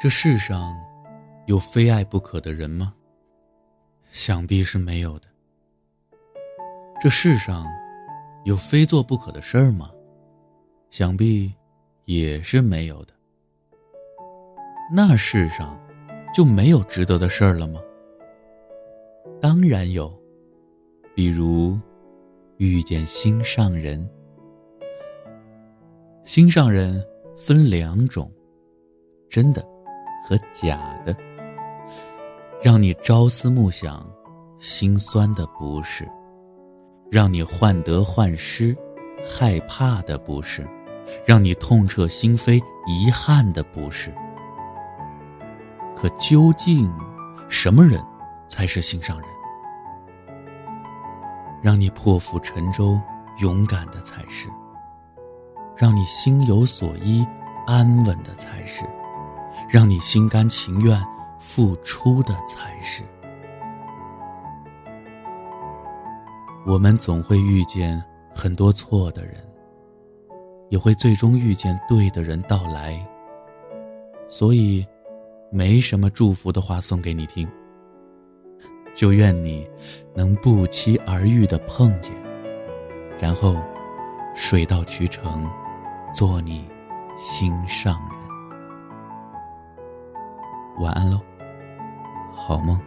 这世上有非爱不可的人吗？想必是没有的。这世上有非做不可的事儿吗？想必也是没有的。那世上就没有值得的事儿了吗？当然有，比如遇见心上人。心上人分两种，真的。和假的，让你朝思暮想、心酸的不是；让你患得患失、害怕的不是；让你痛彻心扉、遗憾的不是。可究竟什么人才是心上人？让你破釜沉舟、勇敢的才是；让你心有所依、安稳的才是。让你心甘情愿付出的才是。我们总会遇见很多错的人，也会最终遇见对的人到来。所以，没什么祝福的话送给你听。就愿你能不期而遇的碰见，然后水到渠成，做你心上人。晚安喽，好梦。